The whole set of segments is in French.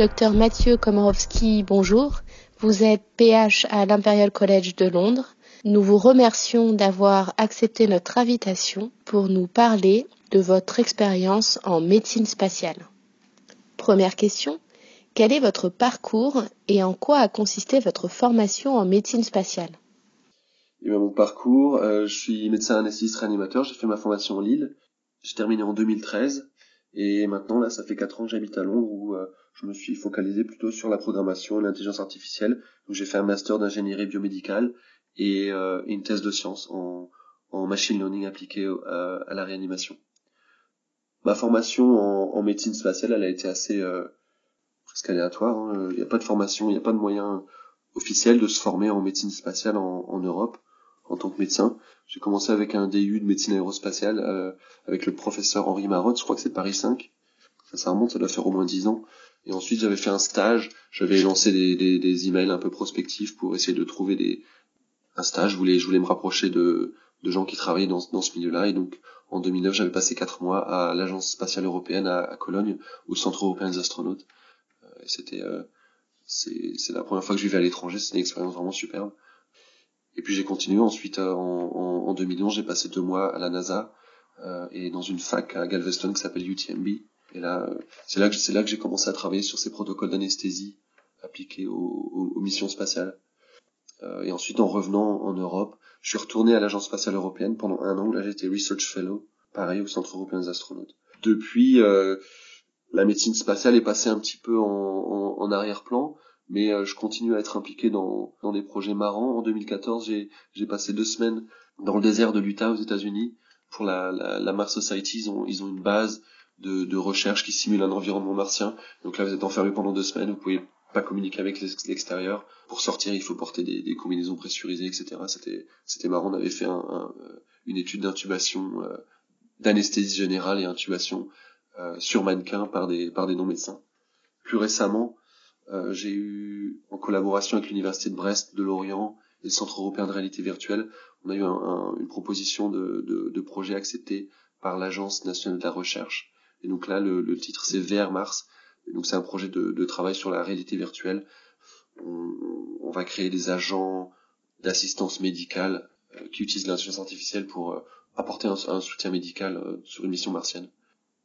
Docteur Mathieu Komorowski, bonjour. Vous êtes PH à l'Imperial College de Londres. Nous vous remercions d'avoir accepté notre invitation pour nous parler de votre expérience en médecine spatiale. Première question, quel est votre parcours et en quoi a consisté votre formation en médecine spatiale? Eh ben, mon parcours, euh, je suis médecin anesthésiste réanimateur, j'ai fait ma formation en Lille, j'ai terminé en 2013 et maintenant là ça fait 4 ans que j'habite à Londres où euh, je me suis focalisé plutôt sur la programmation et l'intelligence artificielle. Donc j'ai fait un master d'ingénierie biomédicale et euh, une thèse de sciences en, machine learning appliqué à la réanimation. Ma formation en, médecine spatiale, elle a été assez presque aléatoire. Hein. Il n'y a pas de formation, il n'y a pas de moyen officiel de se former en médecine spatiale en, en Europe en tant que médecin. J'ai commencé avec un DU de médecine aérospatiale euh, avec le professeur Henri Marotte, je crois que c'est Paris 5. Ça, ça remonte, ça doit faire au moins 10 ans. Et ensuite, j'avais fait un stage, j'avais lancé des, des, des, emails un peu prospectifs pour essayer de trouver des, un stage. Je voulais, je voulais me rapprocher de, de gens qui travaillaient dans, dans ce milieu-là. Et donc, en 2009, j'avais passé 4 mois à l'Agence spatiale européenne à, à, Cologne, au Centre européen des astronautes. Euh, et c'était, euh, c'est, c'est la première fois que je vivais à l'étranger. C'était une expérience vraiment superbe. Et puis j'ai continué ensuite euh, en, en, 2011, j'ai passé deux mois à la NASA euh, et dans une fac à Galveston qui s'appelle UTMB. Et là, c'est là que c'est là que j'ai commencé à travailler sur ces protocoles d'anesthésie appliqués aux, aux, missions spatiales. Euh, et ensuite, en revenant en Europe, je suis retourné à l'agence spatiale européenne pendant un an. Là, j'étais research fellow, pareil au Centre européen des astronautes. Depuis, euh, la médecine spatiale est passée un petit peu en, en, en arrière-plan mais euh, je continue à être impliqué dans, dans des projets marrants. En 2014, j'ai, j'ai passé deux semaines dans le désert de l'Utah aux États-Unis pour la, la, la, Mars Society. Ils ont, ils ont une base de, recherche qui simule un environnement martien. Donc là, vous êtes enfermé pendant deux semaines, vous pouvez pas communiquer avec l'extérieur. Pour sortir, il faut porter des, combinaisons pressurisées, etc. C'était, c'était marrant. On avait fait un, une étude d'intubation, euh, d'anesthésie générale et intubation euh, sur mannequin par des, par des non-médecins. Plus récemment, euh, j'ai eu, en collaboration avec l'Université de Brest, de Lorient et le Centre européen de réalité virtuelle, on a eu un, une proposition de, de, de, projet accepté par l'Agence nationale de la recherche. Et donc là, le, le titre c'est VR Mars. Donc c'est un projet de, de, travail sur la réalité virtuelle. On, on va créer des agents d'assistance médicale euh, qui utilisent l'intelligence artificielle pour euh, apporter un, un, soutien médical sur une mission martienne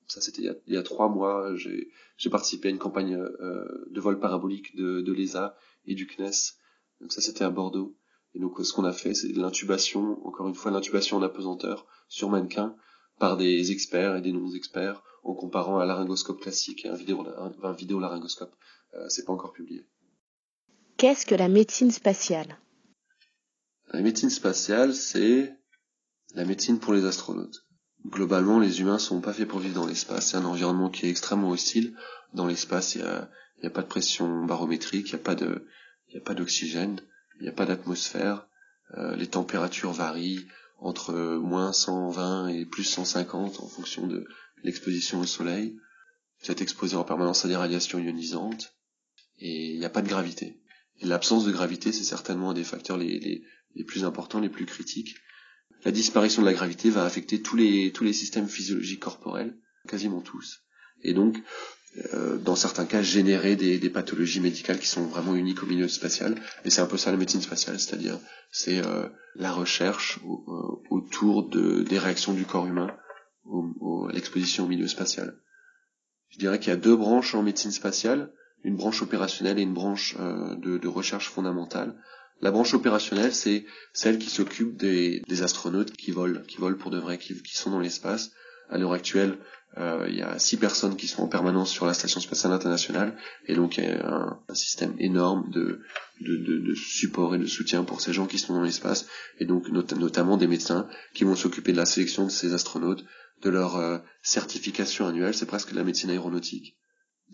ça c'était il, il, y a trois mois, j'ai participé à une campagne euh, de vol parabolique de, de l'ESA et du CNES. Donc ça c'était à Bordeaux. Et donc ce qu'on a fait, c'est l'intubation, encore une fois l'intubation en apesanteur sur mannequin par des experts et des non-experts en comparant un laryngoscope classique et un vidéo, un, vidéo laryngoscope. Euh, c'est pas encore publié. Qu'est-ce que la médecine spatiale? La médecine spatiale, c'est la médecine pour les astronautes globalement, les humains sont pas faits pour vivre dans l'espace. C'est un environnement qui est extrêmement hostile. Dans l'espace, il y a, y a pas de pression barométrique, il y a pas de, il y a pas d'oxygène, il n'y a pas d'atmosphère. Euh, les températures varient entre moins 120 et plus 150 en fonction de l'exposition au soleil. Vous êtes exposé en permanence à des radiations ionisantes et il n'y a pas de gravité. Et l'absence de gravité, c'est certainement un des facteurs les, plus importants, les plus critiques la disparition de la gravité va affecter tous les, systèmes physiologiques corporels, quasiment tous. Et donc, euh, dans certains cas, générer des, pathologies médicales qui sont vraiment uniques au milieu spatial. Et c'est un peu ça la médecine spatiale, c'est-à-dire c'est euh, la recherche euh, autour de, des réactions du corps humain au, à l'exposition au milieu spatial. Je dirais qu'il y a deux branches en médecine spatiale, une branche opérationnelle et une branche euh, de, de recherche fondamentale. La branche opérationnelle, c'est celle qui s'occupe des, des, astronautes qui volent, qui volent pour de vrai, qui, qui sont dans l'espace. À l'heure actuelle, euh, il y a six personnes qui sont en permanence sur la station spatiale internationale, et donc il y a un, un système énorme de, de, de, support et de soutien pour ces gens qui sont dans l'espace, et donc notamment des médecins qui vont s'occuper de la sélection de ces astronautes, de leur euh, certification annuelle, c'est presque de la médecine aéronautique.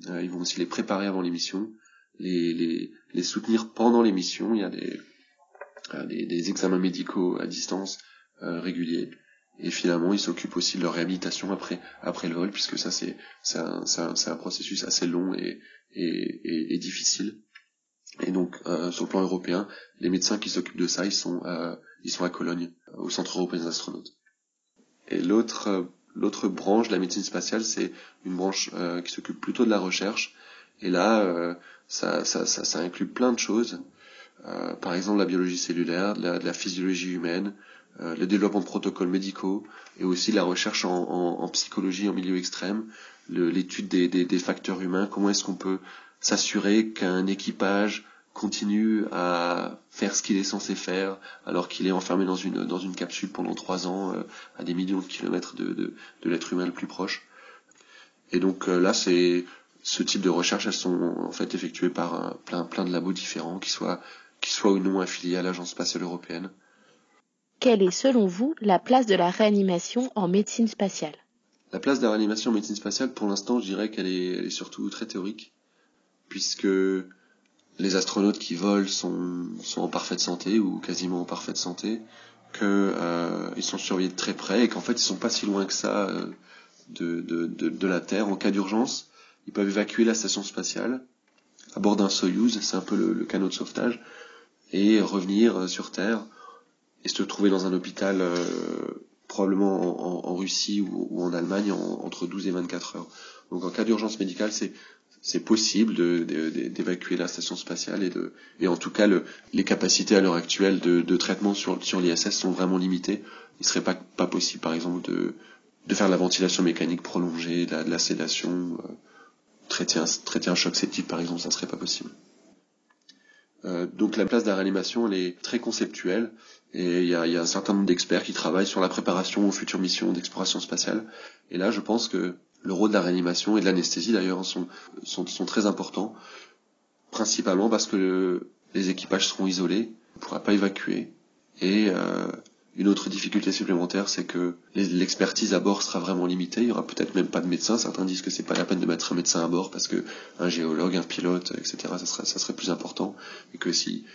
Euh, ils vont aussi les préparer avant l'émission, les, les, les soutenir pendant les missions. Il y a des, euh, examens médicaux à distance réguliers. Et finalement, ils s'occupent aussi de leur réhabilitation après, après le vol, puisque ça, c'est, un, processus assez long et, difficile. Et donc, sur le plan européen, les médecins qui s'occupent de ça, ils sont, ils sont à Cologne, au Centre européen des astronautes. Et l'autre, l'autre branche de la médecine spatiale, c'est une branche euh, qui s'occupe plutôt de la recherche Et là, ça, ça, ça, ça, inclut plein de choses. par exemple, la biologie cellulaire, de la, physiologie humaine, le développement de protocoles médicaux et aussi la recherche en, en, en psychologie en milieu extrême, l'étude des, des, des, facteurs humains, comment est-ce qu'on peut s'assurer qu'un équipage continue à faire ce qu'il est censé faire alors qu'il est enfermé dans une dans une capsule pendant trois ans euh, à des millions de kilomètres de, de, de l'être humain le plus proche. Et donc euh, là, c'est ce type de recherches, elles sont en fait effectuées par euh, plein plein de labos différents, qui soient qui soient ou non affiliés à l'agence spatiale européenne. Quelle est selon vous la place de la réanimation en médecine spatiale? La place de la réanimation en médecine spatiale, pour l'instant, je dirais qu'elle est, elle est surtout très théorique, puisque les astronautes qui volent sont, sont en parfaite santé ou quasiment en parfaite santé, qu'ils euh, sont surveillés de très près et qu'en fait ils sont pas si loin que ça euh, de, de, de, de, la Terre. En cas d'urgence, ils peuvent évacuer la station spatiale à bord d'un Soyuz, c'est un peu le, le, canot de sauvetage, et revenir euh, sur Terre et se trouver dans un hôpital euh, probablement en, en, Russie ou, en Allemagne en, entre 12 et 24 heures. Donc en cas d'urgence médicale, c'est c'est possible d'évacuer la station spatiale et de et en tout cas le, les capacités à l'heure actuelle de, de, traitement sur sur l'ISS sont vraiment limitées. Il serait pas pas possible par exemple de de faire de la ventilation mécanique prolongée, de la, la sédation, euh, traiter un traiter un choc septique par exemple, ça serait pas possible. Euh, donc la place de la elle est très conceptuelle et il y a, y a un certain nombre d'experts qui travaillent sur la préparation aux futures missions d'exploration spatiale. Et là je pense que le rôle de la réanimation et de l'anesthésie d'ailleurs sont, sont, sont, très importants, principalement parce que les équipages seront isolés, on ne pourra pas évacuer. Et euh, une autre difficulté supplémentaire, c'est que l'expertise à bord sera vraiment limitée. Il y aura peut-être même pas de médecin. Certains disent que c'est pas la peine de mettre un médecin à bord parce que un géologue, un pilote, etc. Ça serait, ça serait plus important et que si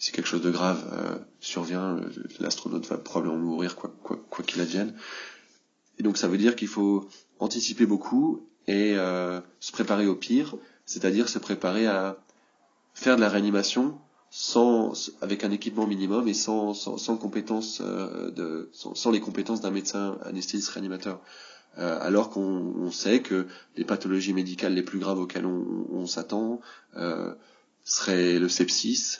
si quelque chose de grave euh, survient, l'astronaute va probablement mourir quoi quoi quoi qu'il advienne. Et donc ça veut dire qu'il faut anticiper beaucoup et euh, se préparer au pire, c'est-à-dire se préparer à faire de la réanimation sans avec un équipement minimum et sans sans, sans compétences euh, de sans, les compétences d'un médecin anesthésiste réanimateur. Euh, alors qu'on sait que les pathologies médicales les plus graves auxquelles on, on s'attend euh, seraient le sepsis,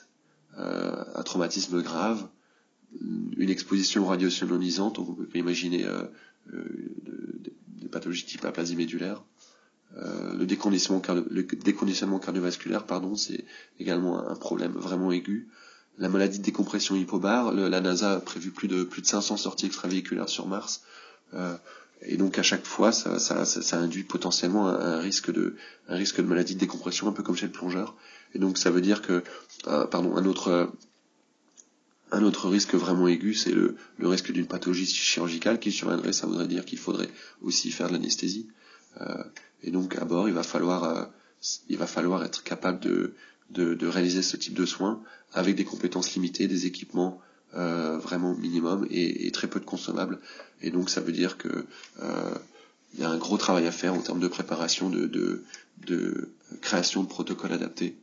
euh, un traumatisme grave, une exposition radiosionisante, donc on peut imaginer euh, de, des pathologies type aplasie médulaire. Euh, le, déconditionnement le déconditionnement cardiovasculaire, pardon, c'est également un problème vraiment aigu. La maladie de décompression hypobare, la NASA a prévu plus de plus de 500 sorties extravéhiculaires sur Mars. Euh, et donc à chaque fois, ça, ça, induit potentiellement un, risque de un risque de maladie de décompression, un peu comme chez le plongeur. Et donc ça veut dire que, pardon, un autre un autre risque vraiment aigu, c'est le, le, risque d'une pathologie chirurgicale qui surviendrait. Ça voudrait dire qu'il faudrait aussi faire de l'anesthésie. Euh, et donc à bord, il va falloir, euh, il va falloir être capable de, de, de, réaliser ce type de soins avec des compétences limitées, des équipements euh, vraiment minimum et, et, très peu de consommables. Et donc ça veut dire que euh, il y a un gros travail à faire en termes de préparation, de, de, de création de protocoles adaptés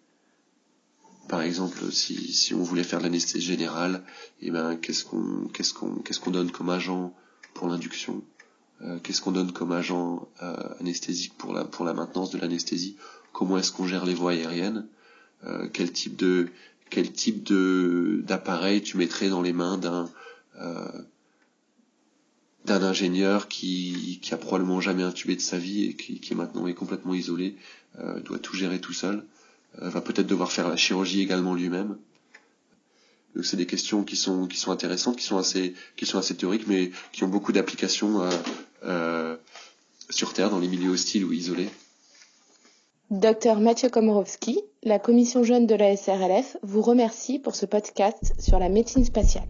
par exemple, si, si on voulait faire de l'anesthésie générale, eh ben, qu'est-ce qu'on, donne comme agent pour l'induction euh, Qu'est-ce qu'on donne comme agent euh, anesthésique pour la, pour la maintenance de l'anesthésie Comment est-ce qu'on gère les voies aériennes euh, Quel type de, d'appareil tu mettrais dans les mains d'un d'un ingénieur qui, qui a probablement jamais intubé de sa vie et qui, qui maintenant est complètement isolé, doit tout gérer tout seul. Euh, va peut-être devoir faire la chirurgie également lui-même. Donc c'est des questions qui sont qui sont intéressantes, qui sont assez qui sont assez théoriques, mais qui ont beaucoup d'applications euh, euh, sur Terre dans les milieux hostiles ou isolés. Docteur Mathieu Komorowski, la commission jeune de la SRLF vous remercie pour ce podcast sur la médecine spatiale.